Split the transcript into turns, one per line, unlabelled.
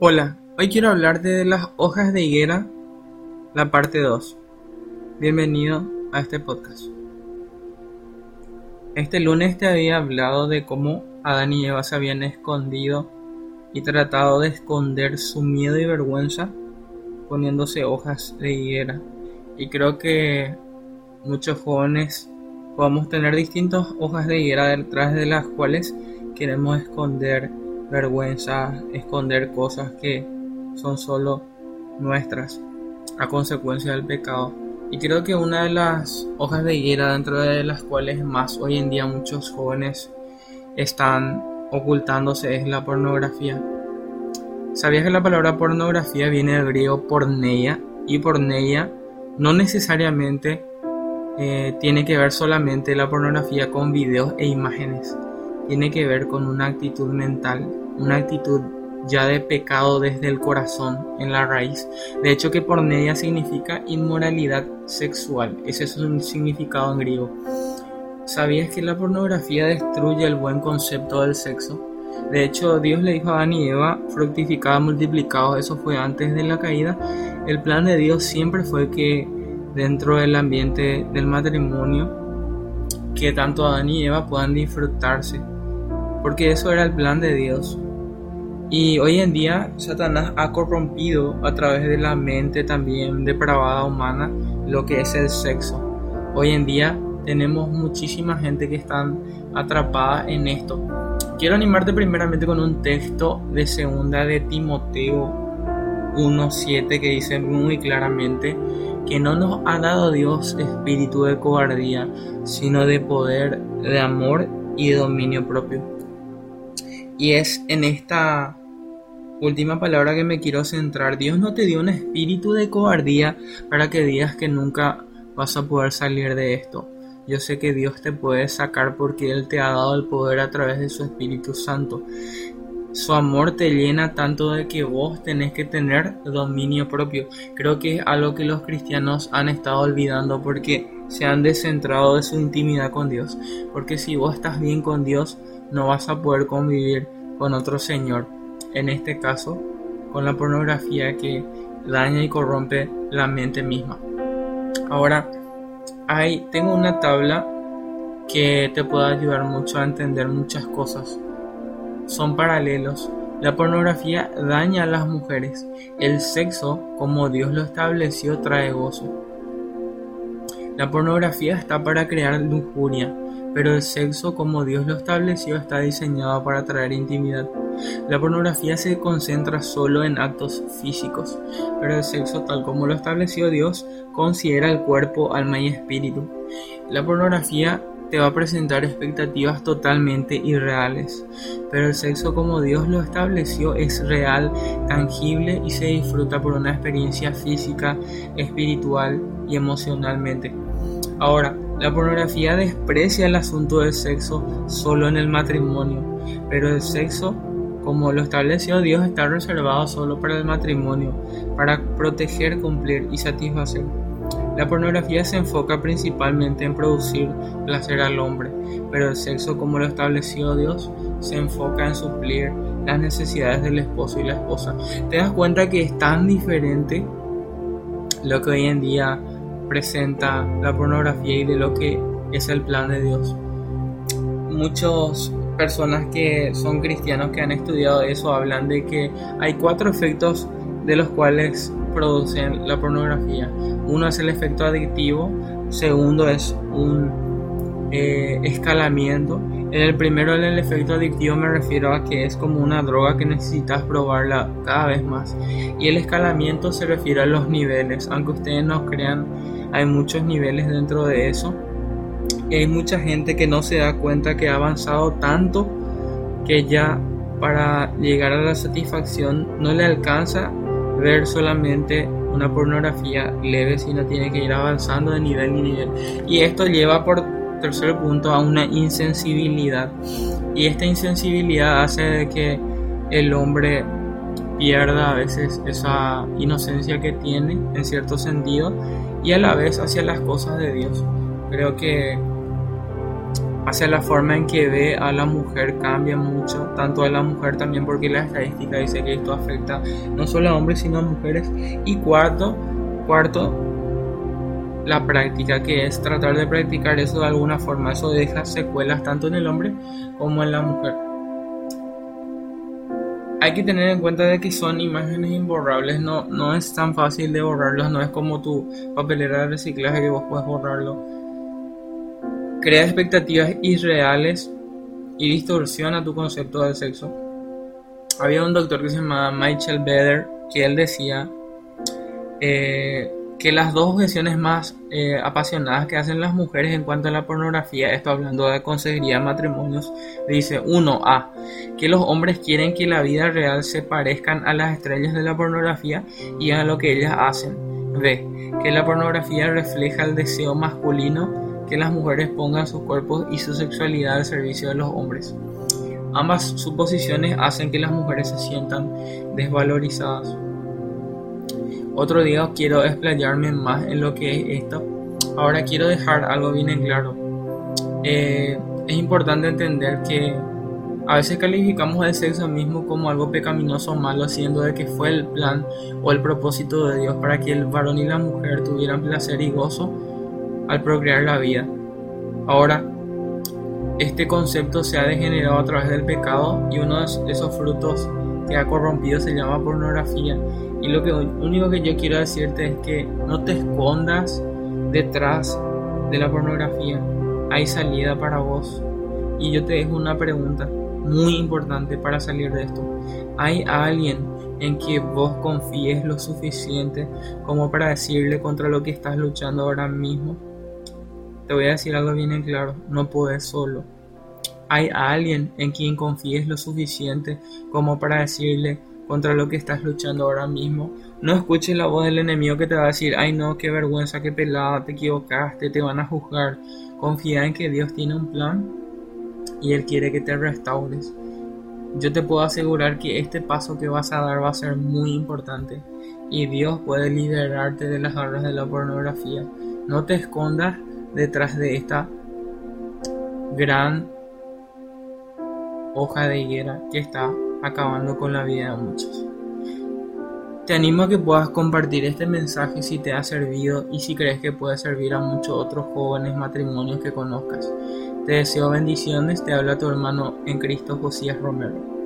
Hola, hoy quiero hablar de las hojas de higuera, la parte 2. Bienvenido a este podcast. Este lunes te había hablado de cómo Adán y Eva se habían escondido y tratado de esconder su miedo y vergüenza poniéndose hojas de higuera. Y creo que muchos jóvenes podemos tener distintas hojas de higuera detrás de las cuales queremos esconder vergüenza, esconder cosas que son solo nuestras a consecuencia del pecado. Y creo que una de las hojas de higuera dentro de las cuales más hoy en día muchos jóvenes están ocultándose es la pornografía. ¿Sabías que la palabra pornografía viene del griego porneia? Y porneia no necesariamente eh, tiene que ver solamente la pornografía con videos e imágenes tiene que ver con una actitud mental, una actitud ya de pecado desde el corazón, en la raíz. De hecho que porneia significa inmoralidad sexual, ese es un significado en griego. ¿Sabías que la pornografía destruye el buen concepto del sexo? De hecho, Dios le dijo a Adán y Eva, fructificado, multiplicado, eso fue antes de la caída. El plan de Dios siempre fue que dentro del ambiente del matrimonio, que tanto Adán y Eva puedan disfrutarse porque eso era el plan de Dios. Y hoy en día Satanás ha corrompido a través de la mente también depravada humana lo que es el sexo. Hoy en día tenemos muchísima gente que están atrapada en esto. Quiero animarte primeramente con un texto de segunda de Timoteo 1.7 que dice muy claramente que no nos ha dado Dios espíritu de cobardía, sino de poder, de amor y de dominio propio. Y es en esta última palabra que me quiero centrar. Dios no te dio un espíritu de cobardía para que digas que nunca vas a poder salir de esto. Yo sé que Dios te puede sacar porque Él te ha dado el poder a través de su Espíritu Santo. Su amor te llena tanto de que vos tenés que tener dominio propio. Creo que es algo que los cristianos han estado olvidando porque se han descentrado de su intimidad con Dios. Porque si vos estás bien con Dios, no vas a poder convivir con otro señor, en este caso con la pornografía que daña y corrompe la mente misma. Ahora, hay, tengo una tabla que te puede ayudar mucho a entender muchas cosas. Son paralelos. La pornografía daña a las mujeres. El sexo, como Dios lo estableció, trae gozo. La pornografía está para crear lujuria pero el sexo como Dios lo estableció está diseñado para traer intimidad. La pornografía se concentra solo en actos físicos, pero el sexo tal como lo estableció Dios considera el cuerpo, alma y espíritu. La pornografía te va a presentar expectativas totalmente irreales, pero el sexo como Dios lo estableció es real, tangible y se disfruta por una experiencia física, espiritual y emocionalmente. Ahora, la pornografía desprecia el asunto del sexo solo en el matrimonio, pero el sexo, como lo estableció Dios, está reservado solo para el matrimonio, para proteger, cumplir y satisfacer. La pornografía se enfoca principalmente en producir placer al hombre, pero el sexo, como lo estableció Dios, se enfoca en suplir las necesidades del esposo y la esposa. ¿Te das cuenta que es tan diferente lo que hoy en día presenta la pornografía y de lo que es el plan de Dios. Muchas personas que son cristianos que han estudiado eso hablan de que hay cuatro efectos de los cuales producen la pornografía. Uno es el efecto adictivo, segundo es un eh, escalamiento. En el primero, en el efecto adictivo, me refiero a que es como una droga que necesitas probarla cada vez más. Y el escalamiento se refiere a los niveles, aunque ustedes no crean hay muchos niveles dentro de eso. Hay mucha gente que no se da cuenta que ha avanzado tanto que ya para llegar a la satisfacción no le alcanza ver solamente una pornografía leve, sino tiene que ir avanzando de nivel en nivel. Y esto lleva por tercer punto a una insensibilidad. Y esta insensibilidad hace de que el hombre pierda a veces esa inocencia que tiene en cierto sentido y a la vez hacia las cosas de Dios. Creo que hacia la forma en que ve a la mujer cambia mucho, tanto a la mujer también porque la estadística dice que esto afecta no solo a hombres sino a mujeres. Y cuarto, cuarto, la práctica, que es tratar de practicar eso de alguna forma. Eso deja secuelas tanto en el hombre como en la mujer. Hay que tener en cuenta de que son imágenes imborrables, no, no es tan fácil de borrarlos, no es como tu papelera de reciclaje que vos puedes borrarlo. Crea expectativas irreales y distorsiona tu concepto del sexo. Había un doctor que se llamaba Michael Beder que él decía eh, que las dos objeciones más eh, apasionadas que hacen las mujeres en cuanto a la pornografía, esto hablando de consejería matrimonios, dice uno A, que los hombres quieren que la vida real se parezcan a las estrellas de la pornografía y a lo que ellas hacen. B, que la pornografía refleja el deseo masculino que las mujeres pongan sus cuerpos y su sexualidad al servicio de los hombres. Ambas suposiciones hacen que las mujeres se sientan desvalorizadas. Otro día quiero explayarme más en lo que es esto. Ahora quiero dejar algo bien en claro. Eh, es importante entender que a veces calificamos el sexo mismo como algo pecaminoso o malo, siendo de que fue el plan o el propósito de Dios para que el varón y la mujer tuvieran placer y gozo al procrear la vida. Ahora, este concepto se ha degenerado a través del pecado y uno de esos frutos que ha corrompido se llama pornografía. Y lo que único que yo quiero decirte es que no te escondas detrás de la pornografía. Hay salida para vos. Y yo te dejo una pregunta muy importante para salir de esto. ¿Hay alguien en que vos confíes lo suficiente como para decirle contra lo que estás luchando ahora mismo? Te voy a decir algo bien en claro, no puedes solo hay alguien en quien confíes lo suficiente como para decirle contra lo que estás luchando ahora mismo. No escuches la voz del enemigo que te va a decir, ay no, qué vergüenza, qué pelada, te equivocaste, te van a juzgar. Confía en que Dios tiene un plan y Él quiere que te restaures. Yo te puedo asegurar que este paso que vas a dar va a ser muy importante y Dios puede liberarte de las garras de la pornografía. No te escondas detrás de esta gran hoja de higuera que está acabando con la vida de muchos. Te animo a que puedas compartir este mensaje si te ha servido y si crees que puede servir a muchos otros jóvenes matrimonios que conozcas. Te deseo bendiciones, te habla tu hermano en Cristo Josías Romero.